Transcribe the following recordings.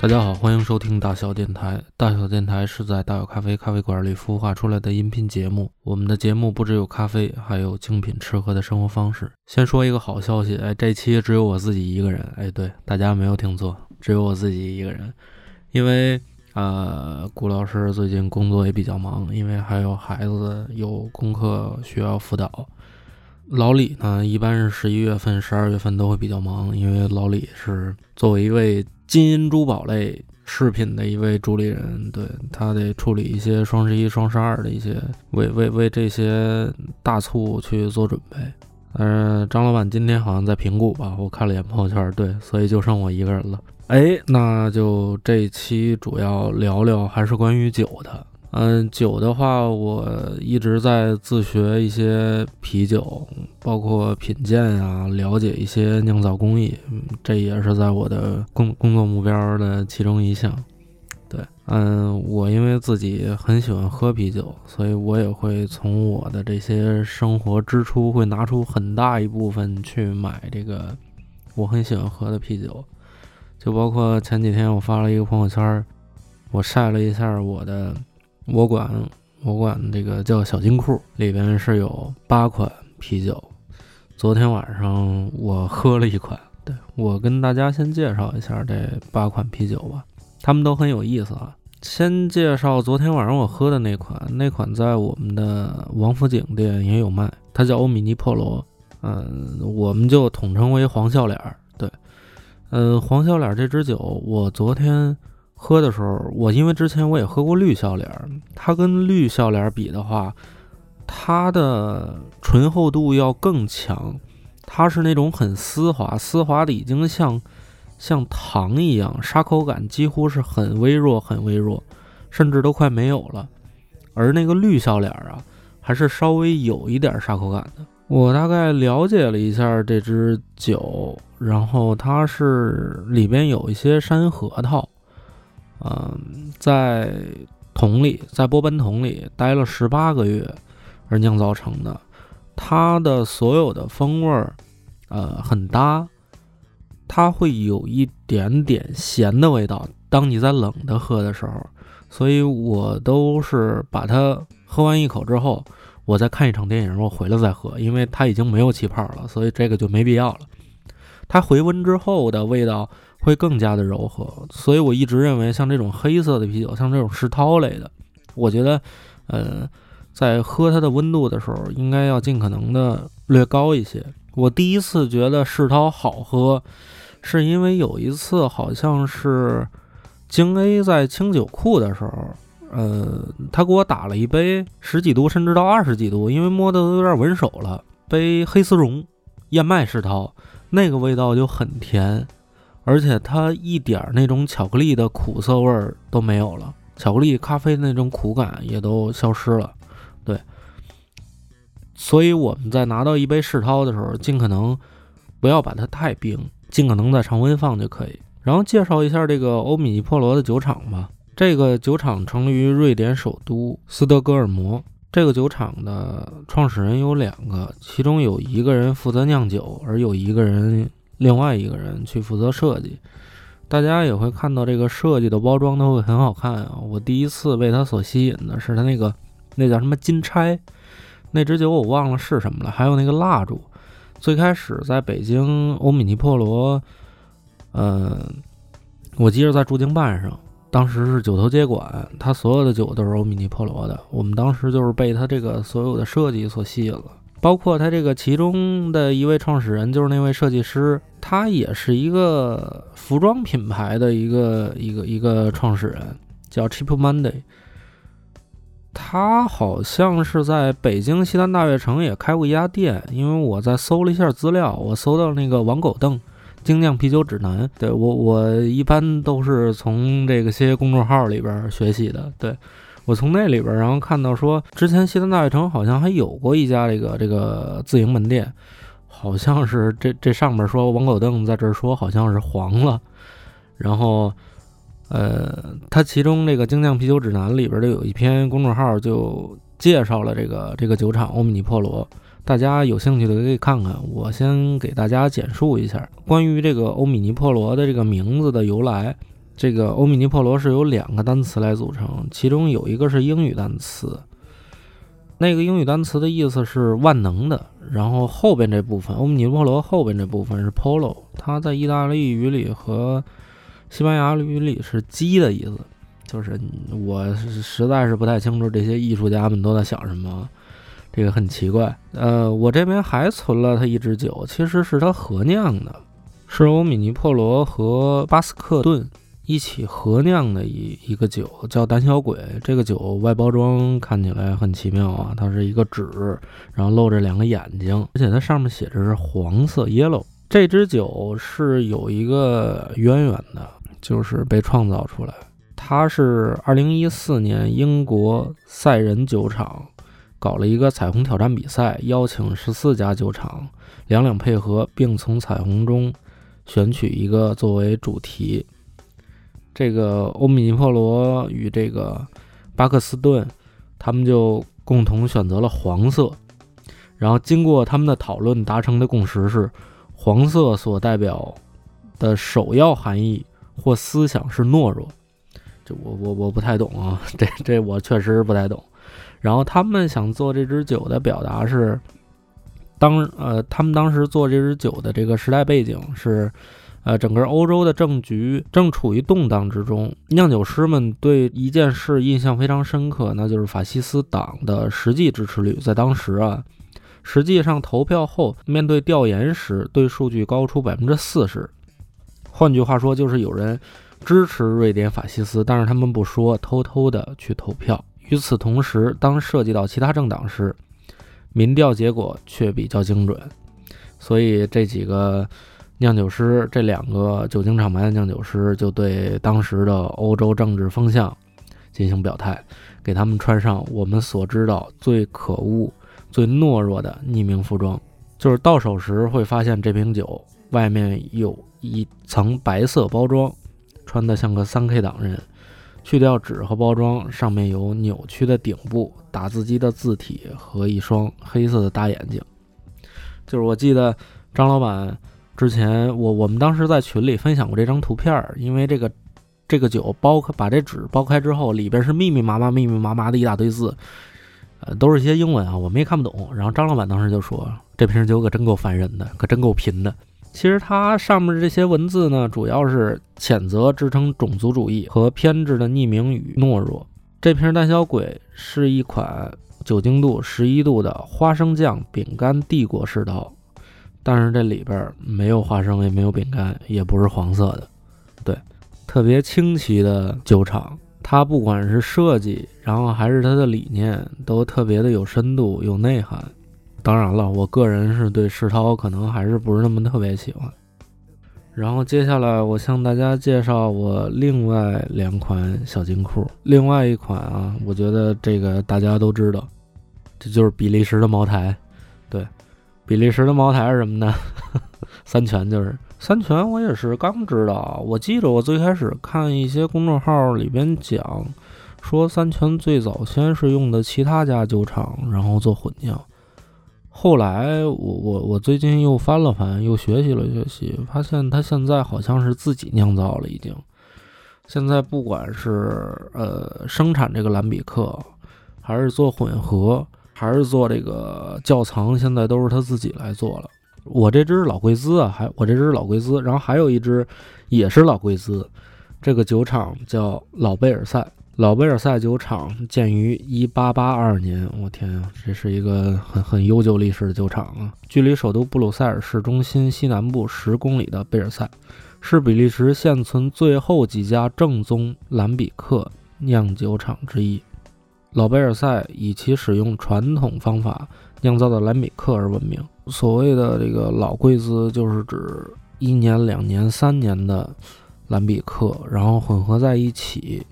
大家好，欢迎收听大小电台。大小电台是在大小咖啡咖啡馆里孵化出来的音频节目。我们的节目不只有咖啡，还有精品吃喝的生活方式。先说一个好消息，哎，这期只有我自己一个人。哎，对，大家没有听错，只有我自己一个人。因为呃，顾老师最近工作也比较忙，因为还有孩子有功课需要辅导。老李呢，一般是十一月份、十二月份都会比较忙，因为老李是作为一位。金银珠宝类饰品的一位主理人，对他得处理一些双十一、双十二的一些，为为为这些大促去做准备。嗯，张老板今天好像在评估吧？我看了眼朋友圈，对，所以就剩我一个人了。哎，那就这期主要聊聊还是关于酒的。嗯，酒的话，我一直在自学一些啤酒，包括品鉴啊，了解一些酿造工艺，嗯，这也是在我的工工作目标的其中一项。对，嗯，我因为自己很喜欢喝啤酒，所以我也会从我的这些生活支出会拿出很大一部分去买这个我很喜欢喝的啤酒，就包括前几天我发了一个朋友圈，我晒了一下我的。我管我管这个叫小金库，里边是有八款啤酒。昨天晚上我喝了一款，对我跟大家先介绍一下这八款啤酒吧，他们都很有意思啊。先介绍昨天晚上我喝的那款，那款在我们的王府井店也有卖，它叫欧米尼破罗，嗯，我们就统称为黄笑脸儿。对，嗯，黄笑脸这支酒，我昨天。喝的时候，我因为之前我也喝过绿笑脸，它跟绿笑脸比的话，它的醇厚度要更强，它是那种很丝滑，丝滑的已经像像糖一样，沙口感几乎是很微弱，很微弱，甚至都快没有了。而那个绿笑脸啊，还是稍微有一点沙口感的。我大概了解了一下这支酒，然后它是里边有一些山核桃。嗯，在桶里，在波本桶里待了十八个月而酿造成的，它的所有的风味儿，呃，很搭，它会有一点点咸的味道。当你在冷的喝的时候，所以我都是把它喝完一口之后，我再看一场电影，我回来再喝，因为它已经没有气泡了，所以这个就没必要了。它回温之后的味道。会更加的柔和，所以我一直认为，像这种黑色的啤酒，像这种世涛类的，我觉得，呃，在喝它的温度的时候，应该要尽可能的略高一些。我第一次觉得世涛好喝，是因为有一次好像是京 A 在清酒库的时候，呃，他给我打了一杯十几度甚至到二十几度，因为摸的都有点闻手了，杯黑丝绒燕麦世涛，那个味道就很甜。而且它一点那种巧克力的苦涩味儿都没有了，巧克力咖啡的那种苦感也都消失了。对，所以我们在拿到一杯世涛的时候，尽可能不要把它太冰，尽可能在常温放就可以。然后介绍一下这个欧米尼破罗的酒厂吧。这个酒厂成立于瑞典首都斯德哥尔摩。这个酒厂的创始人有两个，其中有一个人负责酿酒，而有一个人。另外一个人去负责设计，大家也会看到这个设计的包装都会很好看啊。我第一次被它所吸引的是它那个那叫什么金钗，那支酒我忘了是什么了。还有那个蜡烛，最开始在北京欧米尼破罗，嗯，我记得在驻京办上，当时是九头接管，他所有的酒都是欧米尼破罗的。我们当时就是被他这个所有的设计所吸引了。包括他这个其中的一位创始人，就是那位设计师，他也是一个服装品牌的一个一个一个创始人，叫 Cheap Monday。他好像是在北京西单大悦城也开过一家店，因为我在搜了一下资料，我搜到那个王狗凳精酿啤酒指南，对我我一般都是从这个些公众号里边学习的，对。我从那里边，然后看到说，之前西单大悦城好像还有过一家这个这个自营门店，好像是这这上面说王狗凳在这儿说好像是黄了，然后，呃，它其中这个精酿啤酒指南里边的有一篇公众号就介绍了这个这个酒厂欧米尼破罗，大家有兴趣的可以看看。我先给大家简述一下关于这个欧米尼破罗的这个名字的由来。这个欧米尼破罗是由两个单词来组成，其中有一个是英语单词，那个英语单词的意思是万能的。然后后边这部分，欧米尼破罗后边这部分是 polo，它在意大利语里和西班牙语里是鸡的意思。就是我实在是不太清楚这些艺术家们都在想什么，这个很奇怪。呃，我这边还存了他一支酒，其实是他合酿的，是欧米尼破罗和巴斯克顿一起合酿的一一个酒，叫胆小鬼。这个酒外包装看起来很奇妙啊，它是一个纸，然后露着两个眼睛，而且它上面写着是黄色 yellow。这支酒是有一个渊源的，就是被创造出来。它是二零一四年英国赛人酒厂搞了一个彩虹挑战比赛，邀请十四家酒厂两两配合，并从彩虹中选取一个作为主题。这个欧米尼珀罗与这个巴克斯顿，他们就共同选择了黄色。然后经过他们的讨论，达成的共识是，黄色所代表的首要含义或思想是懦弱。这我我我不太懂啊，这这我确实不太懂。然后他们想做这支酒的表达是，当呃他们当时做这支酒的这个时代背景是，呃整个欧洲的政局正处于动荡之中，酿酒师们对一件事印象非常深刻，那就是法西斯党的实际支持率在当时啊，实际上投票后面对调研时对数据高出百分之四十，换句话说就是有人。支持瑞典法西斯，但是他们不说，偷偷的去投票。与此同时，当涉及到其他政党时，民调结果却比较精准。所以这几个酿酒师，这两个酒精厂牌的酿酒师，就对当时的欧洲政治风向进行表态，给他们穿上我们所知道最可恶、最懦弱的匿名服装，就是到手时会发现这瓶酒外面有一层白色包装。穿的像个三 K 党人，去掉纸和包装，上面有扭曲的顶部、打字机的字体和一双黑色的大眼睛。就是我记得张老板之前，我我们当时在群里分享过这张图片，因为这个这个酒包开，把这纸剥开之后，里边是密密麻麻、密密麻麻的一大堆字，呃，都是一些英文啊，我们也看不懂。然后张老板当时就说：“这瓶酒可真够烦人的，可真够贫的。”其实它上面这些文字呢，主要是谴责支撑种族主义和偏执的匿名与懦弱。这瓶胆小鬼是一款酒精度十一度的花生酱饼干帝国世道，但是这里边没有花生，也没有饼干，也不是黄色的。对，特别清奇的酒厂，它不管是设计，然后还是它的理念，都特别的有深度、有内涵。当然了，我个人是对世涛可能还是不是那么特别喜欢。然后接下来我向大家介绍我另外两款小金库。另外一款啊，我觉得这个大家都知道，这就是比利时的茅台。对，比利时的茅台是什么呢？三全就是三全，我也是刚知道。我记得我最开始看一些公众号里边讲，说三全最早先是用的其他家酒厂，然后做混酿。后来我我我最近又翻了翻，又学习了学习，发现他现在好像是自己酿造了，已经。现在不管是呃生产这个蓝比克，还是做混合，还是做这个窖藏，现在都是他自己来做了。我这只是老贵兹啊，还我这只是老贵兹，然后还有一只也是老贵兹，这个酒厂叫老贝尔赛。老贝尔赛酒厂建于一八八二年，我天啊，这是一个很很悠久历史的酒厂啊！距离首都布鲁塞尔市中心西南部十公里的贝尔赛，是比利时现存最后几家正宗兰比克酿酒厂之一。老贝尔赛以其使用传统方法酿造的蓝比克而闻名。所谓的这个老贵兹，就是指一年、两年、三年的蓝比克，然后混合在一起。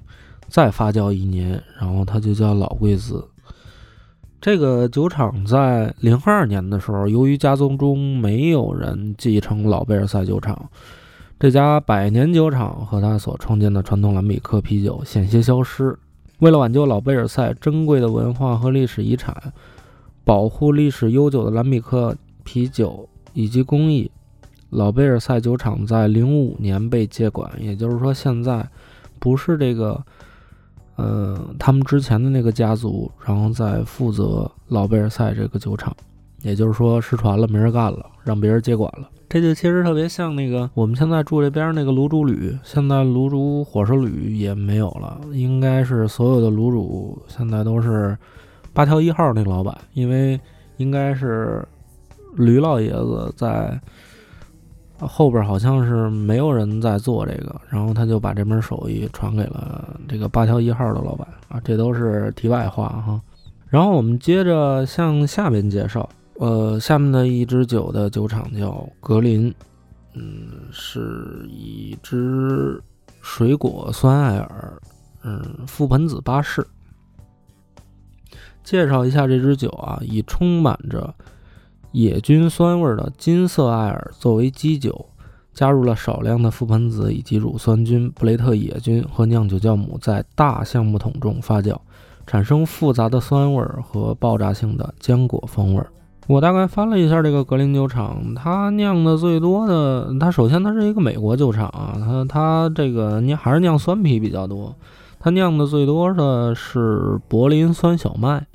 再发酵一年，然后它就叫老贵兹。这个酒厂在零二年的时候，由于家族中没有人继承老贝尔赛酒厂，这家百年酒厂和他所创建的传统蓝比克啤酒险些消失。为了挽救老贝尔赛珍贵的文化和历史遗产，保护历史悠久的兰比克啤酒以及工艺，老贝尔赛酒厂在零五年被接管，也就是说现在不是这个，呃，他们之前的那个家族，然后在负责老贝尔赛这个酒厂，也就是说失传了，没人干了，让别人接管了。这就其实特别像那个我们现在住这边那个卤煮旅，现在卤煮火烧旅也没有了，应该是所有的卤煮现在都是八条一号那个老板，因为应该是吕老爷子在。后边好像是没有人在做这个，然后他就把这门手艺传给了这个八条一号的老板啊，这都是题外话哈。然后我们接着向下边介绍，呃，下面的一支酒的酒厂叫格林，嗯，是一支水果酸艾尔，嗯，覆盆子巴士。介绍一下这支酒啊，以充满着。野菌酸味的金色艾尔作为基酒，加入了少量的覆盆子以及乳酸菌、布雷特野菌和酿酒酵母，在大橡木桶中发酵，产生复杂的酸味和爆炸性的浆果风味。我大概翻了一下这个格林酒厂，它酿的最多的，它首先它是一个美国酒厂啊，它它这个酿还是酿酸啤比较多，它酿的最多的是柏林酸小麦。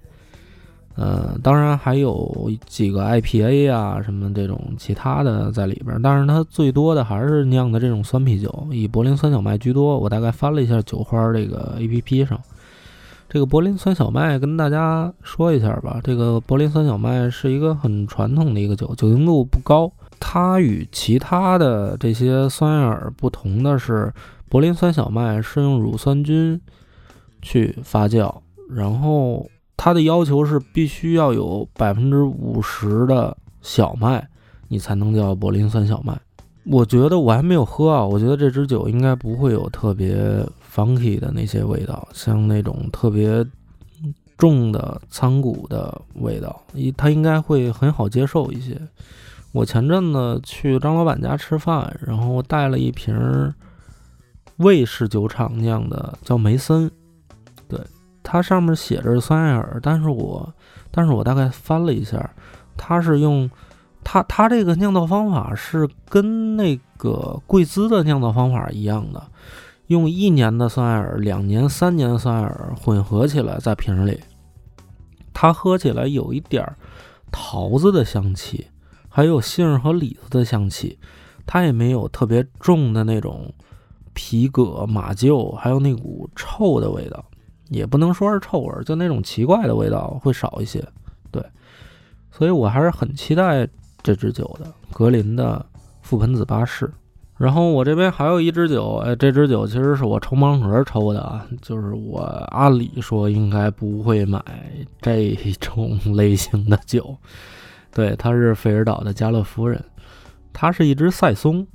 呃，当然还有几个 IPA 啊，什么这种其他的在里边，但是它最多的还是酿的这种酸啤酒，以柏林酸小麦居多。我大概翻了一下酒花这个 APP 上，这个柏林酸小麦跟大家说一下吧。这个柏林酸小麦是一个很传统的一个酒，酒精度不高。它与其他的这些酸艾尔不同的是，柏林酸小麦是用乳酸菌去发酵，然后。它的要求是必须要有百分之五十的小麦，你才能叫柏林酸小麦。我觉得我还没有喝啊，我觉得这支酒应该不会有特别 funky 的那些味道，像那种特别重的仓谷的味道，一它应该会很好接受一些。我前阵子去张老板家吃饭，然后带了一瓶卫士酒厂酿的，叫梅森。对它上面写着酸艾尔，但是我，但是我大概翻了一下，它是用，它它这个酿造方法是跟那个贵兹的酿造方法一样的，用一年的酸艾尔、两年、三年的酸艾尔混合起来在瓶里，它喝起来有一点桃子的香气，还有杏和李子的香气，它也没有特别重的那种皮革、马厩，还有那股臭的味道。也不能说是臭味儿，就那种奇怪的味道会少一些，对，所以我还是很期待这支酒的格林的覆盆子巴士。然后我这边还有一支酒，哎，这支酒其实是我抽盲盒抽的啊，就是我按理说应该不会买这种类型的酒，对，它是费尔岛的加勒夫人，它是一支赛松。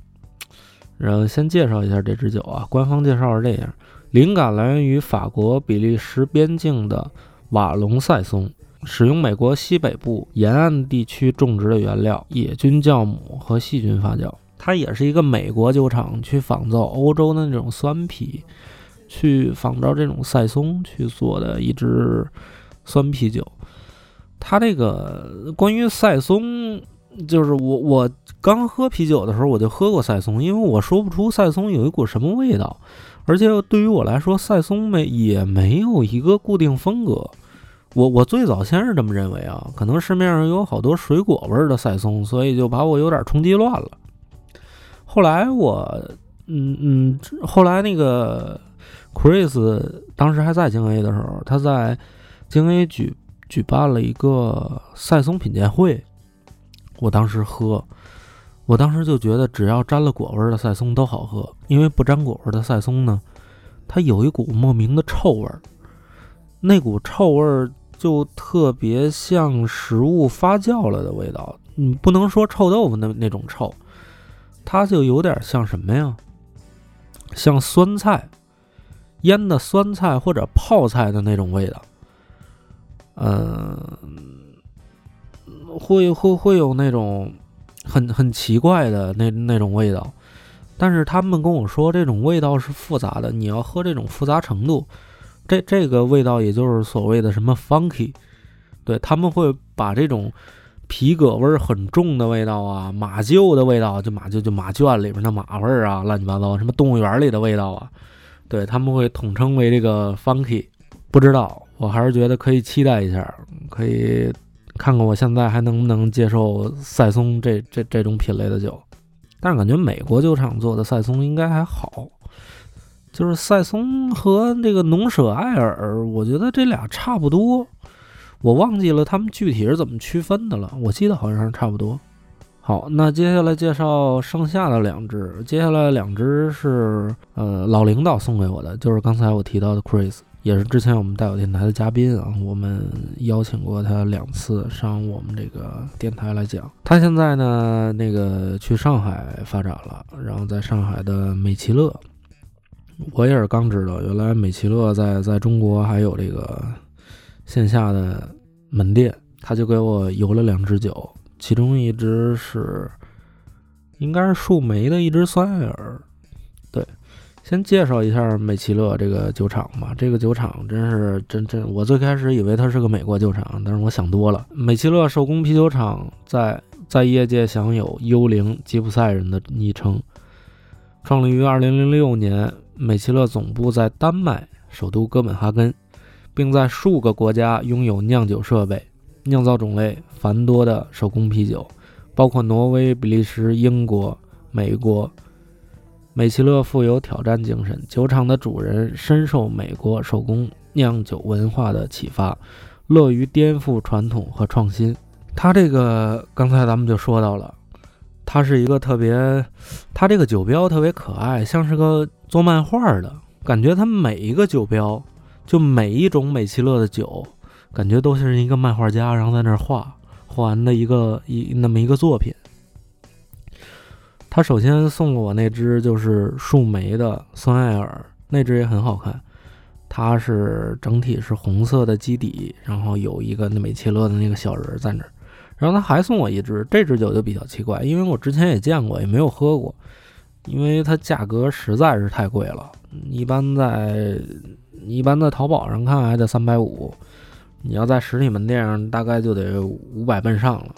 然后先介绍一下这支酒啊，官方介绍是这样。灵感来源于法国比利时边境的瓦隆赛松，使用美国西北部沿岸地区种植的原料野菌酵母和细菌发酵。它也是一个美国酒厂去仿造欧洲的那种酸啤，去仿照这种塞松去做的一支酸啤酒。它这个关于塞松，就是我我刚喝啤酒的时候我就喝过塞松，因为我说不出塞松有一股什么味道。而且对于我来说，赛松没也没有一个固定风格。我我最早先是这么认为啊，可能市面上有好多水果味儿的赛松，所以就把我有点冲击乱了。后来我，嗯嗯，后来那个 Chris 当时还在京 A 的时候，他在京 A 举举办了一个赛松品鉴会，我当时喝。我当时就觉得，只要沾了果味的赛松都好喝，因为不沾果味的赛松呢，它有一股莫名的臭味儿，那股臭味儿就特别像食物发酵了的味道。你不能说臭豆腐那那种臭，它就有点像什么呀？像酸菜腌的酸菜或者泡菜的那种味道。嗯，会会会有那种。很很奇怪的那那种味道，但是他们跟我说这种味道是复杂的，你要喝这种复杂程度，这这个味道也就是所谓的什么 funky，对他们会把这种皮革味很重的味道啊，马厩的味道，就马厩就马圈里边的马味儿啊，乱七八糟，什么动物园里的味道啊，对他们会统称为这个 funky。不知道，我还是觉得可以期待一下，可以看看我现在还能不能接受赛松这这这种品类的酒。但是感觉美国酒厂做的赛松应该还好，就是赛松和那个农舍艾尔，我觉得这俩差不多。我忘记了他们具体是怎么区分的了，我记得好像是差不多。好，那接下来介绍剩下的两只，接下来两只是呃老领导送给我的，就是刚才我提到的 Chris。也是之前我们带有电台的嘉宾啊，我们邀请过他两次上我们这个电台来讲。他现在呢，那个去上海发展了，然后在上海的美其乐，我也是刚知道，原来美其乐在在中国还有这个线下的门店。他就给我邮了两支酒，其中一支是应该是树莓的一支酸艾尔，对。先介绍一下美其乐这个酒厂吧。这个酒厂真是真真，我最开始以为它是个美国酒厂，但是我想多了。美其乐手工啤酒厂在在业界享有“幽灵吉普赛人”的昵称。创立于2006年，美其乐总部在丹麦首都哥本哈根，并在数个国家拥有酿酒设备，酿造种类繁多的手工啤酒，包括挪威、比利时、英国、美国。美其乐富有挑战精神，酒厂的主人深受美国手工酿酒文化的启发，乐于颠覆传统和创新。他这个刚才咱们就说到了，他是一个特别，他这个酒标特别可爱，像是个做漫画的感觉。他每一个酒标，就每一种美其乐的酒，感觉都是一个漫画家，然后在那儿画画完的一个一那么一个作品。他首先送了我那只就是树莓的酸艾尔，那只也很好看。它是整体是红色的基底，然后有一个那美其乐的那个小人在那儿。然后他还送我一只，这支酒就比较奇怪，因为我之前也见过，也没有喝过，因为它价格实在是太贵了。一般在一般在淘宝上看还得三百五，你要在实体门店上大概就得五百奔上了。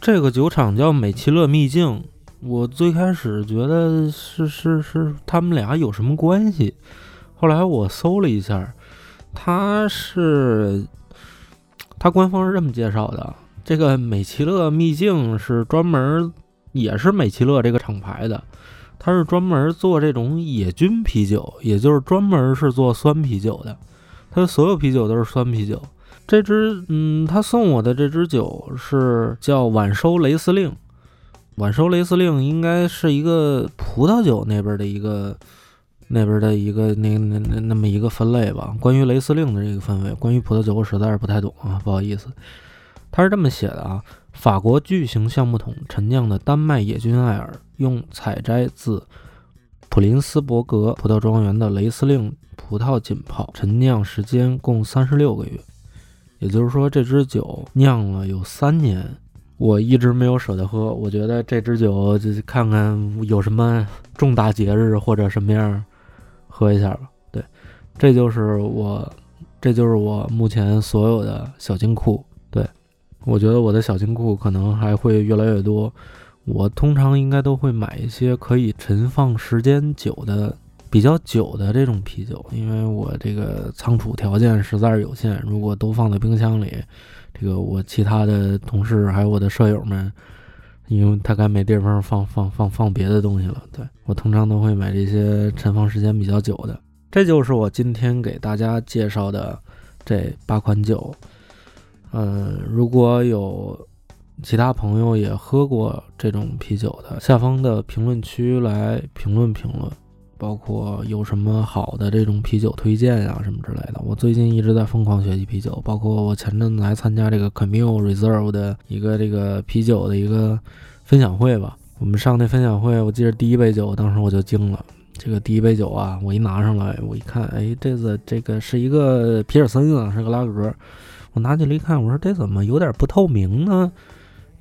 这个酒厂叫美其乐秘境。我最开始觉得是是是他们俩有什么关系，后来我搜了一下，他是他官方是这么介绍的：这个美其乐秘境是专门也是美其乐这个厂牌的，它是专门做这种野菌啤酒，也就是专门是做酸啤酒的，它的所有啤酒都是酸啤酒。这支嗯，他送我的这支酒是叫晚收雷司令。晚收雷司令应该是一个葡萄酒那边的一个那边的一个那那那那么一个分类吧。关于雷司令的这个分类，关于葡萄酒我实在是不太懂啊，不好意思。他是这么写的啊：法国巨型橡木桶陈酿的丹麦野菌艾尔，用采摘自普林斯伯格葡萄庄园的雷司令葡萄浸泡，陈酿时间共三十六个月。也就是说，这支酒酿了有三年。我一直没有舍得喝，我觉得这支酒就看看有什么重大节日或者什么样，喝一下吧。对，这就是我，这就是我目前所有的小金库。我觉得我的小金库可能还会越来越多。我通常应该都会买一些可以陈放时间久的、比较久的这种啤酒，因为我这个仓储条件实在是有限，如果都放在冰箱里。这个我其他的同事还有我的舍友们，因为他该没地方放放放放别的东西了。对我通常都会买这些陈放时间比较久的。这就是我今天给大家介绍的这八款酒。嗯，如果有其他朋友也喝过这种啤酒的，下方的评论区来评论评论。包括有什么好的这种啤酒推荐呀，什么之类的。我最近一直在疯狂学习啤酒，包括我前阵子还参加这个 Camille Reserve 的一个这个啤酒的一个分享会吧。我们上那分享会，我记得第一杯酒，当时我就惊了。这个第一杯酒啊，我一拿上来，我一看，哎，这个这个是一个皮尔森啊，是个拉格。我拿起来一看，我说这怎么有点不透明呢？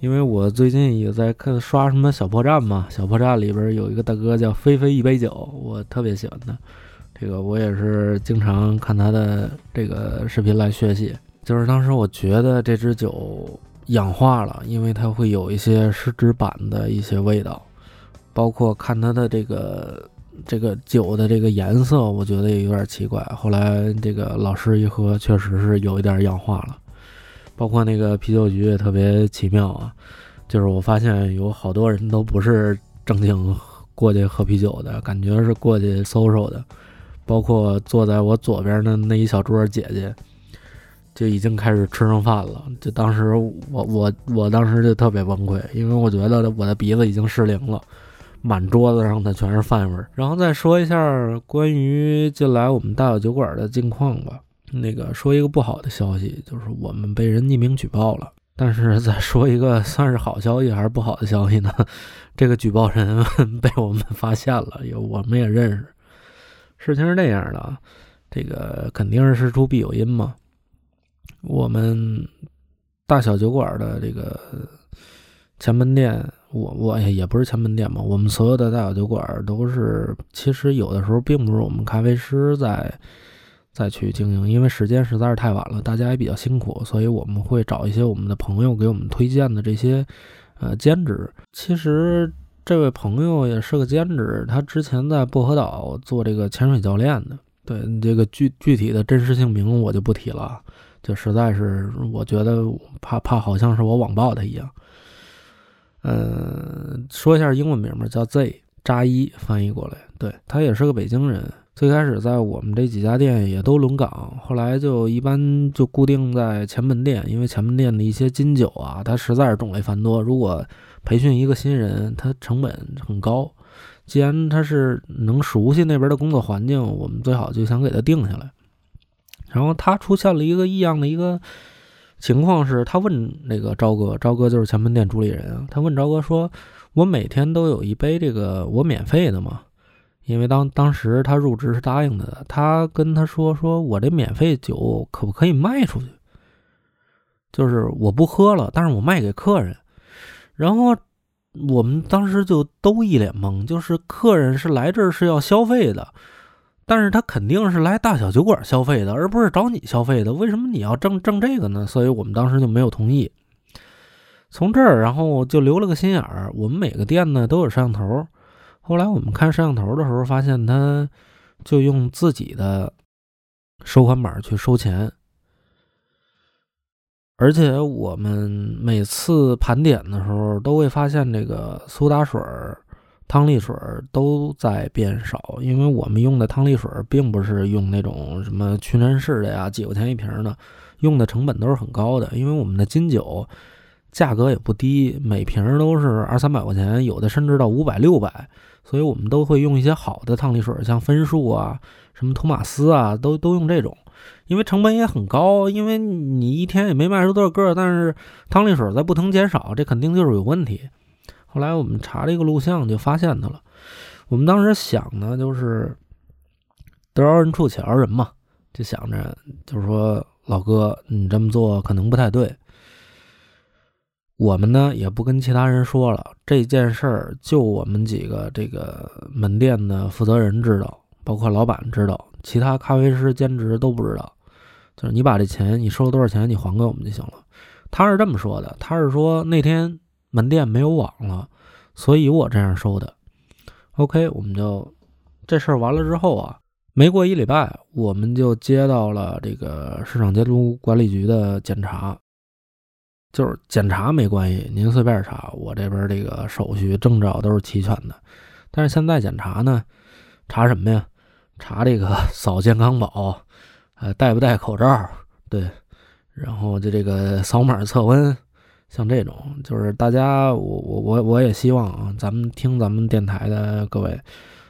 因为我最近也在看刷什么小破站嘛，小破站里边有一个大哥叫菲菲一杯酒，我特别喜欢他。这个我也是经常看他的这个视频来学习。就是当时我觉得这支酒氧化了，因为它会有一些湿纸板的一些味道，包括看它的这个这个酒的这个颜色，我觉得也有点奇怪。后来这个老师一喝，确实是有一点氧化了。包括那个啤酒局也特别奇妙啊，就是我发现有好多人都不是正经过去喝啤酒的，感觉是过去搜搜的。包括坐在我左边的那一小桌姐姐，就已经开始吃上饭了。就当时我我我当时就特别崩溃，因为我觉得我的鼻子已经失灵了，满桌子上的全是饭味儿。然后再说一下关于近来我们大小酒馆的近况吧。那个说一个不好的消息，就是我们被人匿名举报了。但是再说一个算是好消息还是不好的消息呢？这个举报人 被我们发现了，有我们也认识。事情是这样的，这个肯定是事出必有因嘛。我们大小酒馆的这个前门店，我我也不是前门店嘛，我们所有的大小酒馆都是，其实有的时候并不是我们咖啡师在。再去经营，因为时间实在是太晚了，大家也比较辛苦，所以我们会找一些我们的朋友给我们推荐的这些呃兼职。其实这位朋友也是个兼职，他之前在薄荷岛做这个潜水教练的。对这个具具体的真实姓名我就不提了，就实在是我觉得怕怕好像是我网暴他一样。嗯，说一下英文名吧，叫 Z 扎伊，翻译过来，对他也是个北京人。最开始在我们这几家店也都轮岗，后来就一般就固定在前门店，因为前门店的一些金酒啊，它实在是种类繁多。如果培训一个新人，它成本很高。既然他是能熟悉那边的工作环境，我们最好就想给他定下来。然后他出现了一个异样的一个情况，是他问那个朝哥，朝哥就是前门店主理人啊，他问朝哥说：“我每天都有一杯这个我免费的吗？”因为当当时他入职是答应的，他跟他说：“说我这免费酒可不可以卖出去？就是我不喝了，但是我卖给客人。”然后我们当时就都一脸懵，就是客人是来这儿是要消费的，但是他肯定是来大小酒馆消费的，而不是找你消费的。为什么你要挣挣这个呢？所以我们当时就没有同意。从这儿，然后就留了个心眼儿，我们每个店呢都有摄像头。后来我们看摄像头的时候，发现他就用自己的收款码去收钱，而且我们每次盘点的时候，都会发现这个苏打水儿、汤力水都在变少，因为我们用的汤力水并不是用那种什么屈臣氏的呀，几块钱一瓶的，用的成本都是很高的，因为我们的金酒价格也不低，每瓶都是二三百块钱，有的甚至到五百、六百。所以我们都会用一些好的汤力水，像分数啊、什么托马斯啊，都都用这种，因为成本也很高，因为你一天也没卖出多少个，但是汤力水在不停减少，这肯定就是有问题。后来我们查这个录像就发现他了。我们当时想呢，就是得饶人处且饶人嘛，就想着就是说老哥，你这么做可能不太对。我们呢也不跟其他人说了这件事儿，就我们几个这个门店的负责人知道，包括老板知道，其他咖啡师兼职都不知道。就是你把这钱，你收了多少钱，你还给我们就行了。他是这么说的，他是说那天门店没有网了，所以我这样收的。OK，我们就这事儿完了之后啊，没过一礼拜，我们就接到了这个市场监督管理局的检查。就是检查没关系，您随便查，我这边这个手续证照都是齐全的。但是现在检查呢，查什么呀？查这个 扫健康宝，呃，戴不戴口罩？对，然后就这个扫码测温，像这种，就是大家，我我我我也希望啊，咱们听咱们电台的各位，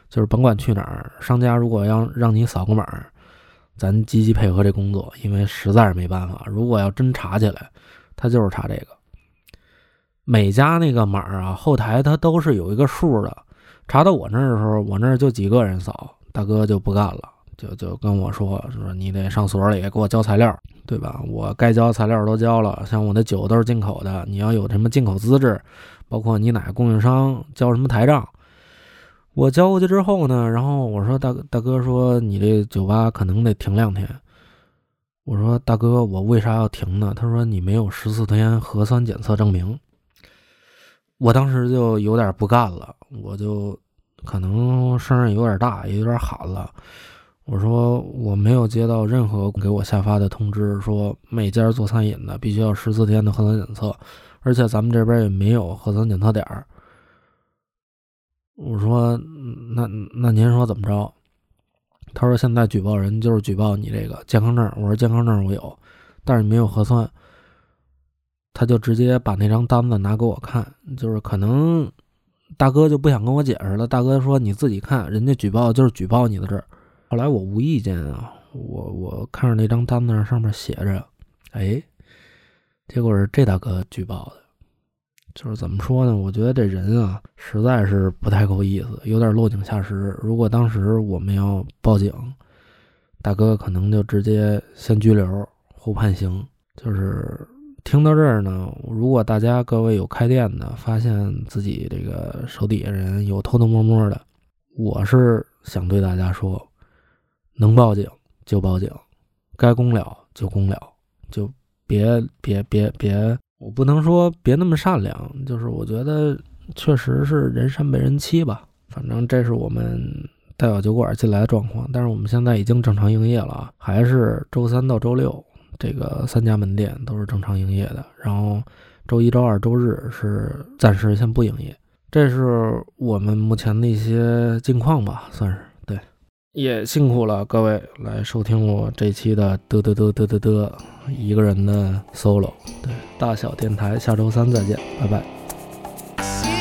就是甭管去哪儿，商家如果要让你扫个码，咱积极配合这工作，因为实在是没办法，如果要真查起来。他就是查这个，每家那个码啊，后台他都是有一个数的。查到我那儿的时候，我那儿就几个人扫，大哥就不干了，就就跟我说说你得上所里给我交材料，对吧？我该交材料都交了，像我的酒都是进口的，你要有什么进口资质，包括你哪个供应商交什么台账，我交过去之后呢，然后我说大大哥说你这酒吧可能得停两天。我说大哥，我为啥要停呢？他说你没有十四天核酸检测证明。我当时就有点不干了，我就可能声音有点大，也有点喊了。我说我没有接到任何给我下发的通知，说每家做餐饮的必须要十四天的核酸检测，而且咱们这边也没有核酸检测点儿。我说那那您说怎么着？他说：“现在举报人就是举报你这个健康证。”我说：“健康证我有，但是你没有核酸。”他就直接把那张单子拿给我看，就是可能大哥就不想跟我解释了。大哥说：“你自己看，人家举报就是举报你的这。”后来我无意间啊，我我看着那张单子上面写着：“哎，结果是这大哥举报的。”就是怎么说呢？我觉得这人啊，实在是不太够意思，有点落井下石。如果当时我们要报警，大哥可能就直接先拘留后判刑。就是听到这儿呢，如果大家各位有开店的，发现自己这个手底下人有偷偷摸摸的，我是想对大家说，能报警就报警，该公了就公了，就别别别别。我不能说别那么善良，就是我觉得确实是人善被人欺吧。反正这是我们大小酒馆进来的状况，但是我们现在已经正常营业了，还是周三到周六这个三家门店都是正常营业的，然后周一、周二、周日是暂时先不营业。这是我们目前的一些近况吧，算是。也辛苦了各位来收听我这期的嘚嘚嘚嘚嘚嘚一个人的 solo，对，大小电台，下周三再见，拜拜。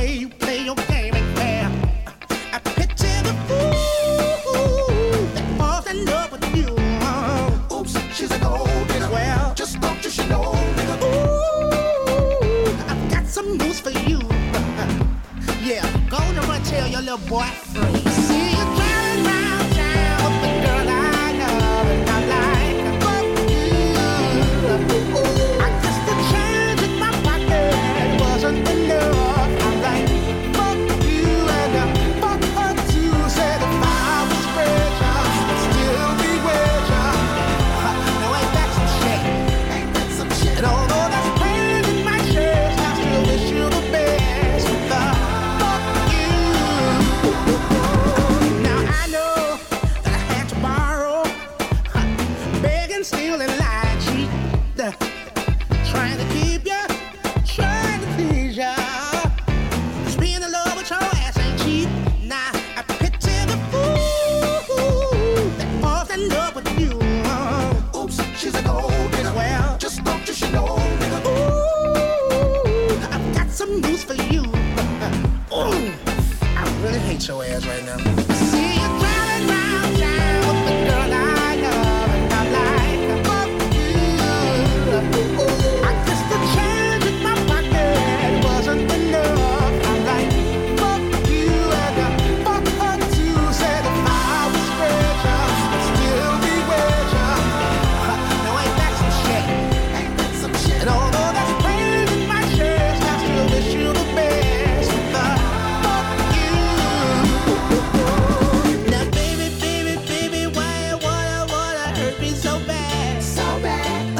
way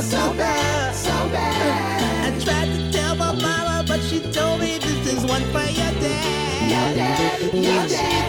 so bad, so bad. I tried to tell my mama, but she told me this is one for your dad. Your dad, your dad.